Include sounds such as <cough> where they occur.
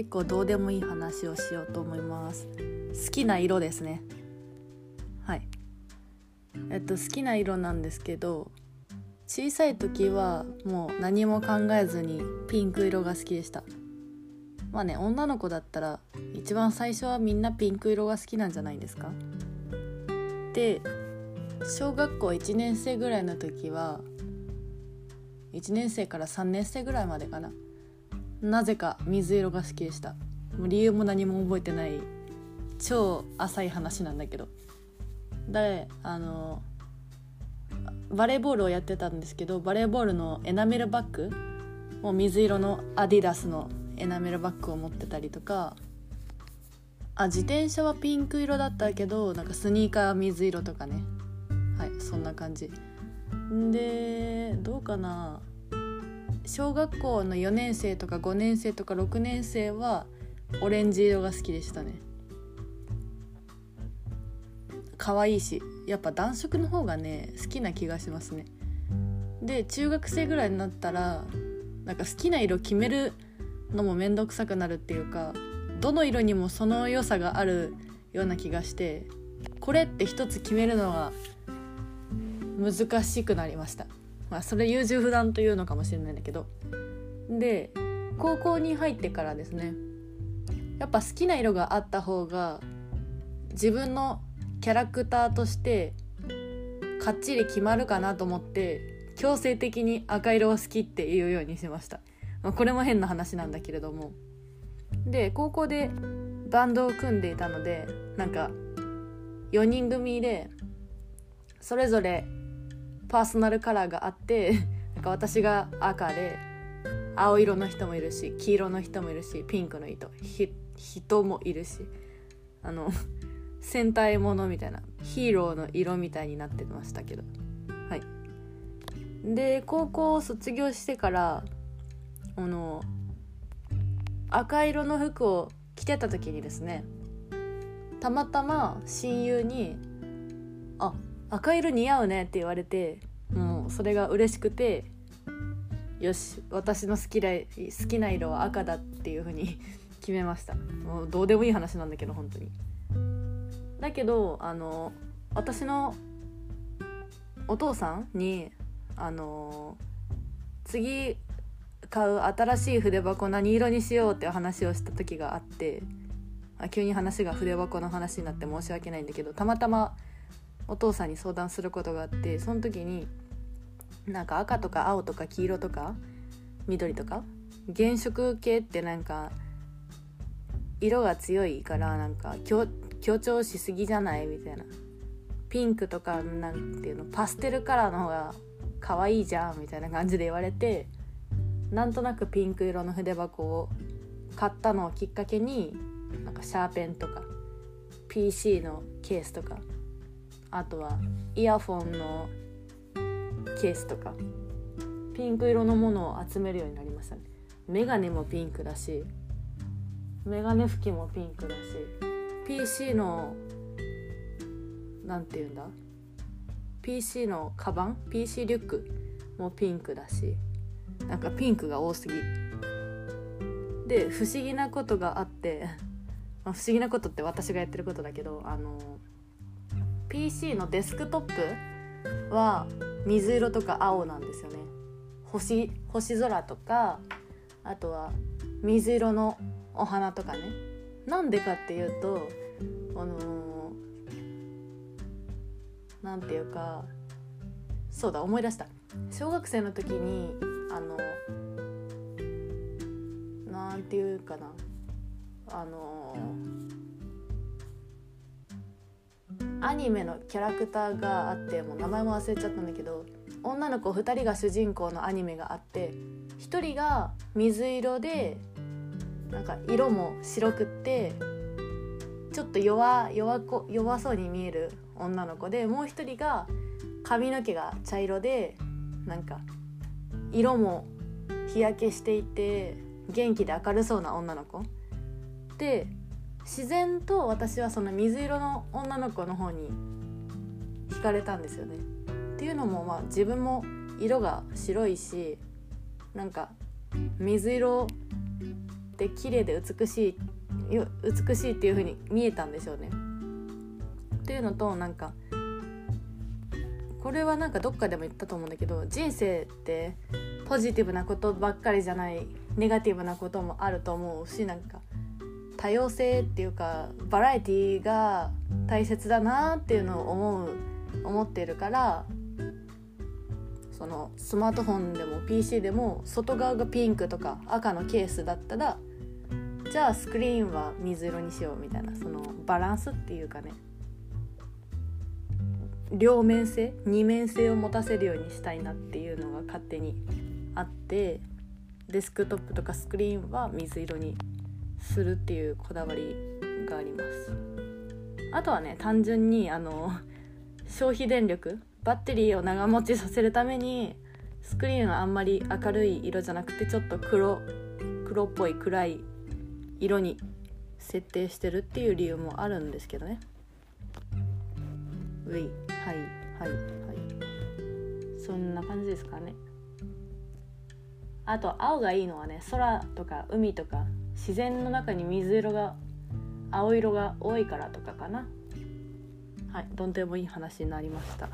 結構どうでもいい話をしようと思います。好きな色ですね。はい。えっと好きな色なんですけど小さい時はもう何も考えずにピンク色が好きでした。まあね女の子だったら一番最初はみんなピンク色が好きなんじゃないですか。で小学校1年生ぐらいの時は1年生から3年生ぐらいまでかな。なぜか水色が好きでした。もう理由も何も覚えてない。超浅い話なんだけど。であのバレーボールをやってたんですけどバレーボールのエナメルバッグもう水色のアディダスのエナメルバッグを持ってたりとかあ自転車はピンク色だったけどなんかスニーカーは水色とかね。はいそんな感じ。でどうかな。小学校の4年生とか5年生とか6年生はオレンジ色が好きでしたね。可愛いしやっぱ暖色の方がね好きな気がしますね。で中学生ぐらいになったらなんか好きな色決めるのも面倒くさくなるっていうかどの色にもその良さがあるような気がしてこれって一つ決めるのが難しくなりました。まあそれ優柔不断というのかもしれないんだけど。で高校に入ってからですねやっぱ好きな色があった方が自分のキャラクターとしてかっちり決まるかなと思って強制的に赤色を好きっていうようにしました、まあ、これも変な話なんだけれども。で高校でバンドを組んでいたのでなんか4人組でそれぞれパーソナルカラーがあって <laughs> なんか私が赤で青色の人もいるし黄色の人もいるしピンクの糸人もいるしあの <laughs> 戦隊ものみたいなヒーローの色みたいになってましたけど。はい。で高校を卒業してからあの赤色の服を着てた時にですねたまたま親友に「あ赤色似合うね」って言われてもうそれが嬉しくてよし私の好きな好きな色は赤だっていう風に <laughs> 決めました。もうどうでもいい話なんだけど本当に。だけどあの私のお父さんにあの次買う新しい筆箱何色にしようって話をした時があってあ急に話が筆箱の話になって申し訳ないんだけどたまたまお父さんに相談することがあってその時になんか赤とか青とか黄色とか緑とか原色系ってなんか色が強いからなんか強調しすぎじゃない？みたいな。ピンクとかなんていうの？パステルカラーの方が可愛いじゃん？みたいな感じで言われてなんとなくピンク色の筆箱を買ったのをきっかけになんかシャーペンとか PC のケースとかあとはイヤフォンのケースとかピンク色のものを集めるようになりましたね。メガネもピンクだしメガネ拭きもピンクだし PC の何て言うんだ？PC のカバン？PC リュックもピンクだしなんかピンクが多すぎ。で不思議なことがあって、ま、不思議なことって私がやってることだけどあの PC のデスクトップは水色とか青なんですよね。星星空とかあとは水色のお花とかね。なんでかっていうとあの何、ー、て言うかそうだ思い出した。小学生の時にあのなんていうかな。あのアニメのキャラクターがあってもう名前も忘れちゃったんだけど女の子2人が主人公のアニメがあって1人が水色でなんか色も白くってちょっと弱弱こ弱そうに見える女の子でもう一人が髪の毛が茶色でなんか色も日焼けしていて元気で明るそうな女の子。で自然と私はその水色の女の子の方に惹かれたんですよね。っていうのもまあ自分も色が白いしなんか水色って綺麗で美しい美しいっていう風に見えたんでしょうね。っていうのとなんかこれはなんかどっかでも言ったと思うんだけど人生ってポジティブなことばっかりじゃないネガティブなこともあると思うしなんか多様性っていうかバラエティーが大切だなっていうのを思う思ってるからそのスマートフォンでも PC でも外側がピンクとか赤のケースだったらじゃあスクリーンは水色にしようみたいなそのバランスっていうかね。両面性二面性を持たせるようにしたいなっていうのが勝手にあってデスクトップとかスクリーンは水色にするっていうこだわりがあります。あとはね単純にあの消費電力バッテリーを長持ちさせるためにスクリーンはあんまり明るい色じゃなくてちょっと黒黒っぽい暗い色に設定してるっていう理由もあるんですけどね。ういはいはいはい。そんな感じですかね。あと青がいいのはね空とか海とか自然の中に水色が青色が多いからとかかな。はいどんでもいい話になりました。